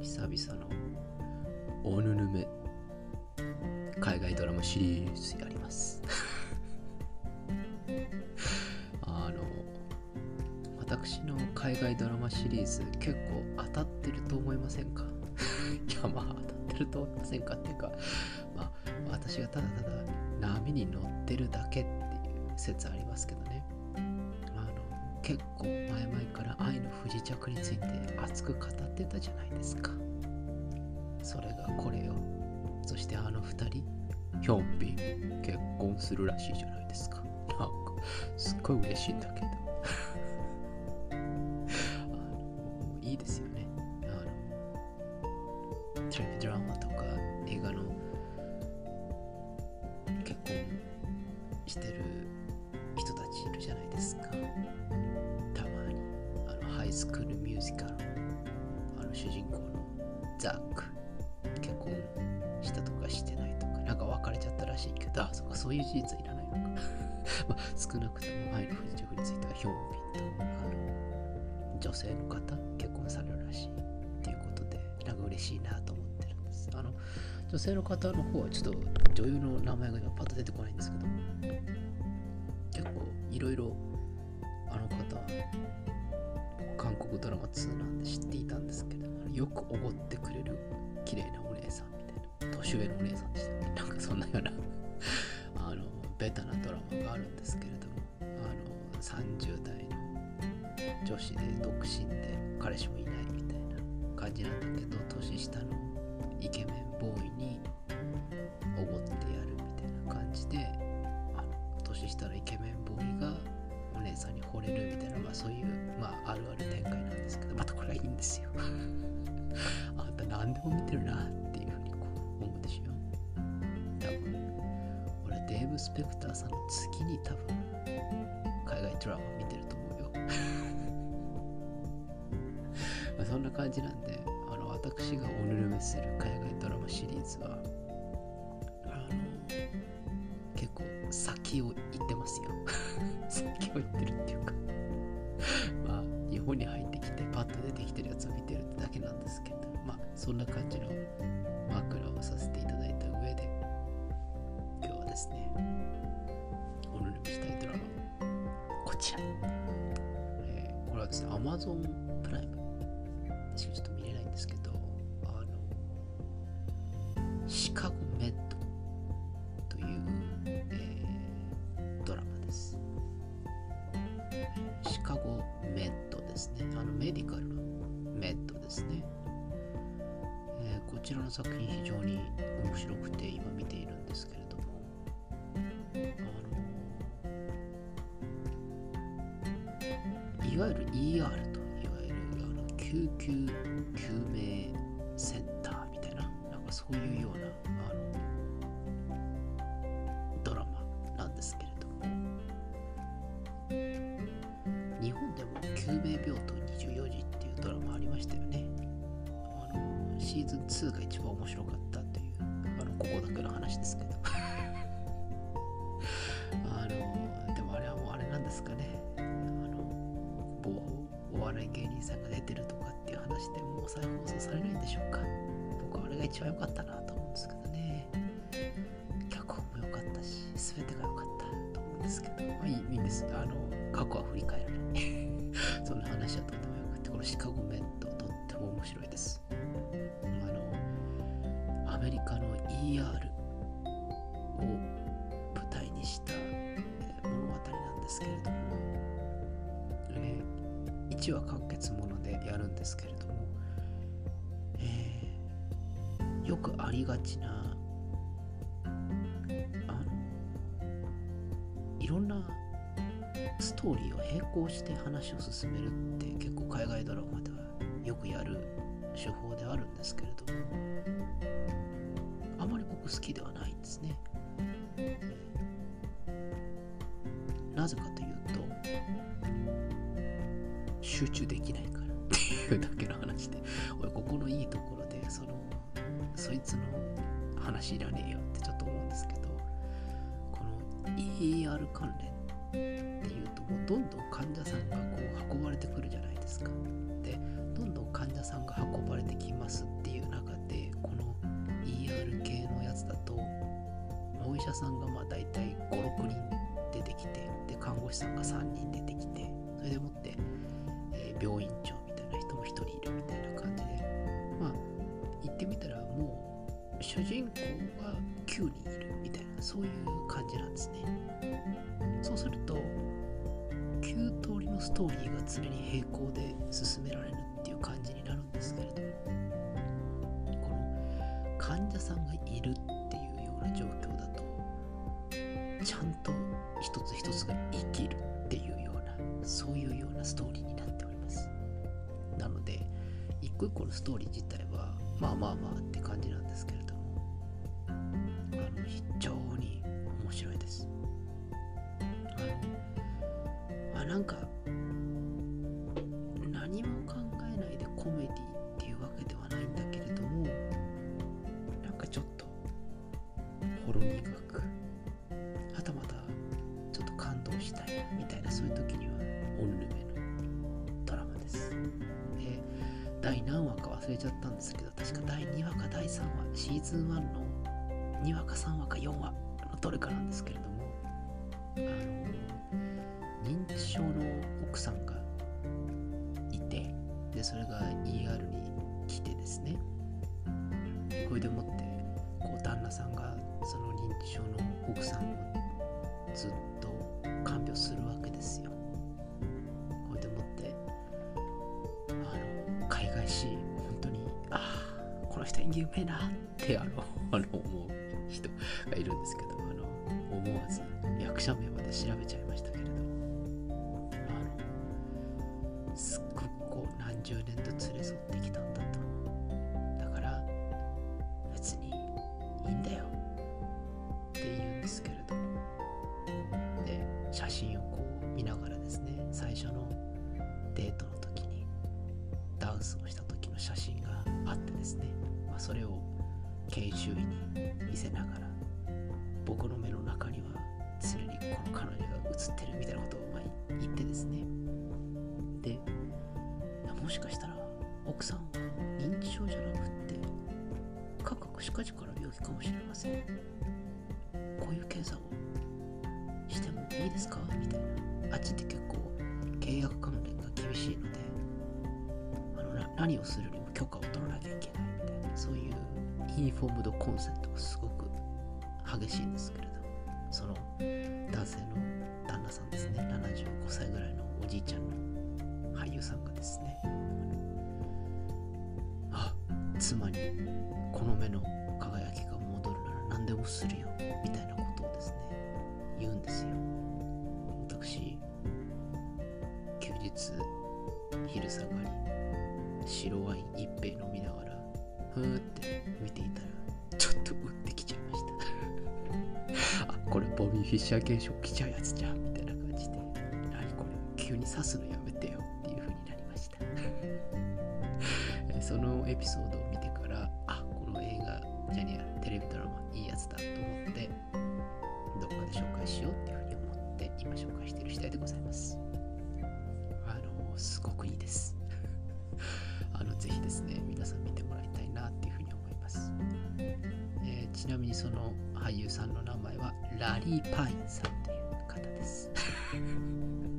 久々のおぬぬめ海外ドラマシリーズやります。あの私の海外ドラマシリーズ結構当たってると思いませんか？いやまあ当たってると思いませんかっていうかまあ私がただただ波に乗ってるだけっていう説ありますけどね。結構前々から愛の不時着について熱く語ってたじゃないですか。それがこれよ。そしてあの二人ヒョンビン結婚するらしいじゃないですか。なんかすっごい嬉しいんだけど。あのいいですよね。あのテレビドラマとか映画の結婚してる人たちいるじゃないですか。スクールミュージカルあの主人公のザック。結婚したとかしてないとか。なんか別れちゃったらしいけどあそかそういう事実はいらないのか。まあ少なくとも愛の不時着についてはヒョンビンとあの女性の方結婚されるらしいっていうことでなんか嬉しいなと思ってるんです。あの女性の方の方はちょっと女優の名前が今パッと出てこないんですけど結構いろいろあの方国ドラマ2なんで知っていたんですけどよくおごってくれる綺麗なお姉さんみたいな年上のお姉さんでしたねなんかそんなような あのベタなドラマがあるんですけれどもあの30代の女子で独身で彼氏もいないみたいな感じなんだけど年下のイケメンボーイにおごってやるみたいな感じであの年下のイケメンボーイがお姉さんに惚れるみたいな、まあ、そういう、見てるなっていうふうにこう思うでしょ多分。俺デーブ・スペクターさんの次に多分海外ドラマ見てると思うよ。まあそんな感じなんであの私がおぬるめする海外ドラマシリーズはあの結構先を行ってますよ。先を行ってるっていうか。まあ日本に入ってきてパッと出てきてるやつを見てるだけなんですけど。まあそんな感じの枕をさせていただいた上で今日はですねおぬるめしたいドラマこちら、えーこれはですね Amazon プライムしかちょっと見れないんですけどあのシカゴメッドという、えードラマです。シカゴメッドですね。あのメディカルのメッドですね、ちらの作品非常に面白くて今見ているんですけれども。あのいわゆる ER といわゆるあの救急救命センターみたいななんかそういうようなあのドラマなんですけれども。日本でも救命病棟24時っていうドラマありましたよね。シーズン2が一番面白かったというあのここだけの話ですけど。あのでもあれはもうあれなんですかね。あの某お笑い芸人さんが出てるとかっていう話でもう再放送されないんでしょうか。僕はあれが一番良かったなと思うんですけどね。脚本も良かったし全てが良かったと思うんですけど。まあいいいいんです。あの過去は振り返らない。そんな話はとってもよくてこのシカゴメットとっても面白いですメリカの ER を舞台にした、物語なんですけれども、え1話完結ものでやるんですけれども、えーよくありがちなあのいろんなストーリーを並行して話を進めるって結構海外ドラマではよくやる手法であるんですけれども好きではないんですね。なぜかというと集中できないからっていうだけの話で俺ここのいいところでそのそいつの話いらねえよってちょっと思うんですけどこの ER 関連っていうともうどんどん患者さんがこう運ばれてくるじゃないですか。でどんどん患者さんが運ばれてきますっていう中で医者さんがまあ大体56人出てきてで看護師さんが3人出てきてそれでもって、えー、病院長みたいな人も1人いるみたいな感じで。まあ言ってみたらもう主人公が9人いるみたいなそういう感じなんですね。そうすると9通りのストーリーが常に並行で進められるっていう感じになるんですけれどもこの患者さんがいるっていうような状況だとちゃんと一つ一つが生きるっていうようなそういうようなストーリーになっております。なので一個一個のストーリー自体はまあまあまあって感じなんですけれどもあの非常に面白いです。あのあなんかしたいなみたいなそういう時にはオンルメのドラマです。で第何話か忘れちゃったんですけど確か第2話か第3話シーズン1の2話か3話か4話のどれかなんですけれどもあの認知症の奥さんがいてでそれが ER に来てですね。これでもってこう旦那さんがその認知症の奥さんをずっと看病するわけですよ。これでもってあの海外し本当にああこの人演技うめえなってあの あの思う人がいるんですけどあの思わず役者名まで調べちゃいましたけれどあのすっごくこう何十年と連れ添ってきたんだそれを研修医に見せながら僕の目の中には常にこの彼女が映ってるみたいなことをま言ってですね。でもしかしたら奥さんは認知症じゃなくってカクカクしかじかの病気かもしれません。こういう検査をしてもいいですか？みたいな。あっちって結構契約関連が厳しいのであのな何をするにも許可を取らなきゃいけない。そういうインフォームドコンセントがすごく激しいんですけれどその男性の旦那さんですね75歳ぐらいのおじいちゃんの俳優さんがですね。あ妻にこの目の輝きが戻るなら何でもするよみたいなことをですね言うんですよ。私休日昼下がり白ワイン一杯飲みながらふーって見ていたらちょっと打ってきちゃいました。あこれボビー・フィッシャー現象来ちゃうやつじゃん。みたいな。感じで何これ急に刺すのやめてよっていう風になりました。そのエピソードを見てからあこの映画じゃねえテレビドラマいいやつだと思ってどこかで紹介しようっていう風に思って今紹介している次第でございます。あのすごくいいです。あのぜひですね皆さん見てもらいたい。えーちなみにその俳優さんの名前はラリー・パインさんという方です。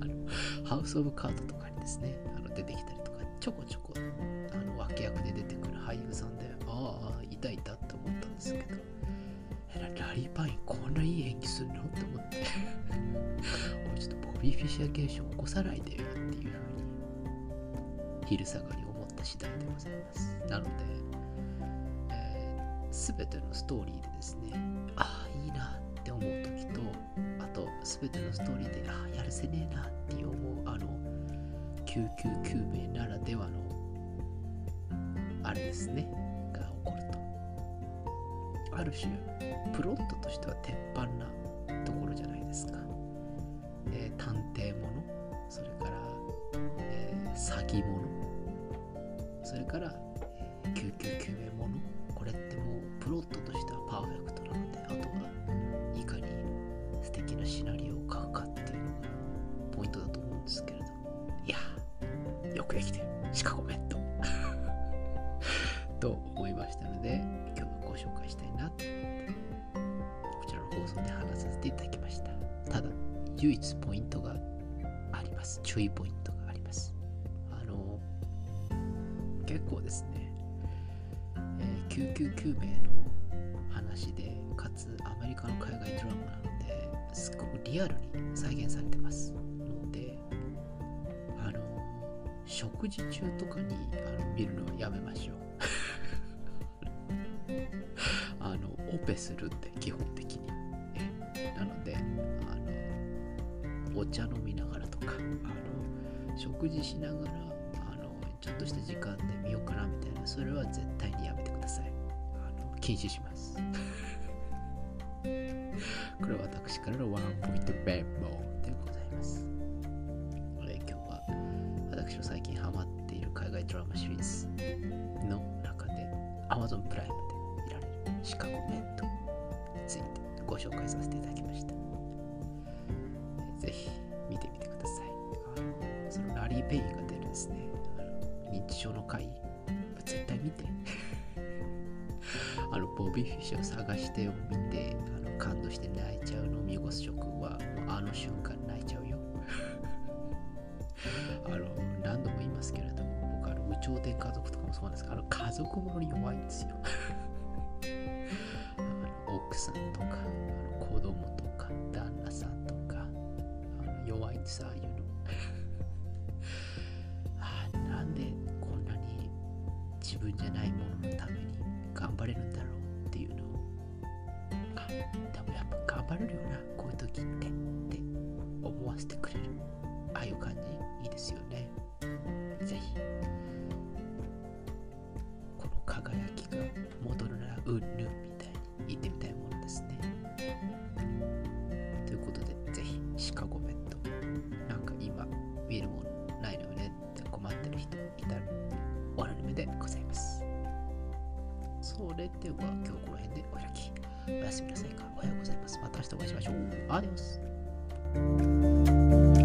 あのハウス・オブ・カードとかにですねあの出てきたりとかちょこちょこあの脇役で出てくる俳優さんでああいたいたって思ったんですけどラリー・パインこんないい演技するのって思って。おいちょっとボビー・フィッシャー現象起こさないでよっていうふうに昼下がり思った次第でございます。なので、全てのストーリーでですねああいいなって思う時とあと全てのストーリーでああやるせねえなって思うあの救急救命ならではのあれですねが起こると。ある種プロットとしては鉄板なところじゃないですか、えー探偵ものそれから、えー詐欺ものそれから、救急救命ものこちらの放送で話させていただきました。ただ、唯一ポイントがあります。注意ポイントがあります。あの、結構ですね、えー999名の話で、かつアメリカの海外ドラマなので、すごくリアルに再現されてます。ので、あの、食事中とかにあの見るのはやめましょう。あの、オペするんで、基本茶飲みながらとか、あの、食事しながら、あの、ちょっとした時間で見ようかなみたいな、それは絶対にやめてください。あの、禁止します。これは私からのワンポイントメモでございます。え今日は私の最近ハマっている海外ドラマシリーズの中で Amazon プライムで見られるシカゴメントについてご紹介させていただきました。ぜひ見てみてください。そのラリー・ペイが出るですね、認知症の回、絶対見て。あのボビー・フィッシュを探してを見てあの感動して泣いちゃうのを見越す諸君はもうあの瞬間泣いちゃうよ あの何度も言いますけれども僕あの無頂天家族とかもそうなんですがあの家族ものに弱いんですよいうのあなんでこんなに自分じゃないもののために頑張れるんだろうっていうのをあでもやっぱ頑張れるよなこういう時ってって思わせてくれるああいう感じいいですよね。ぜひ。この輝きがでは今日この辺でお開き。おやすみなさいか。おはようございます。また明日お会いしましょう。アディオス。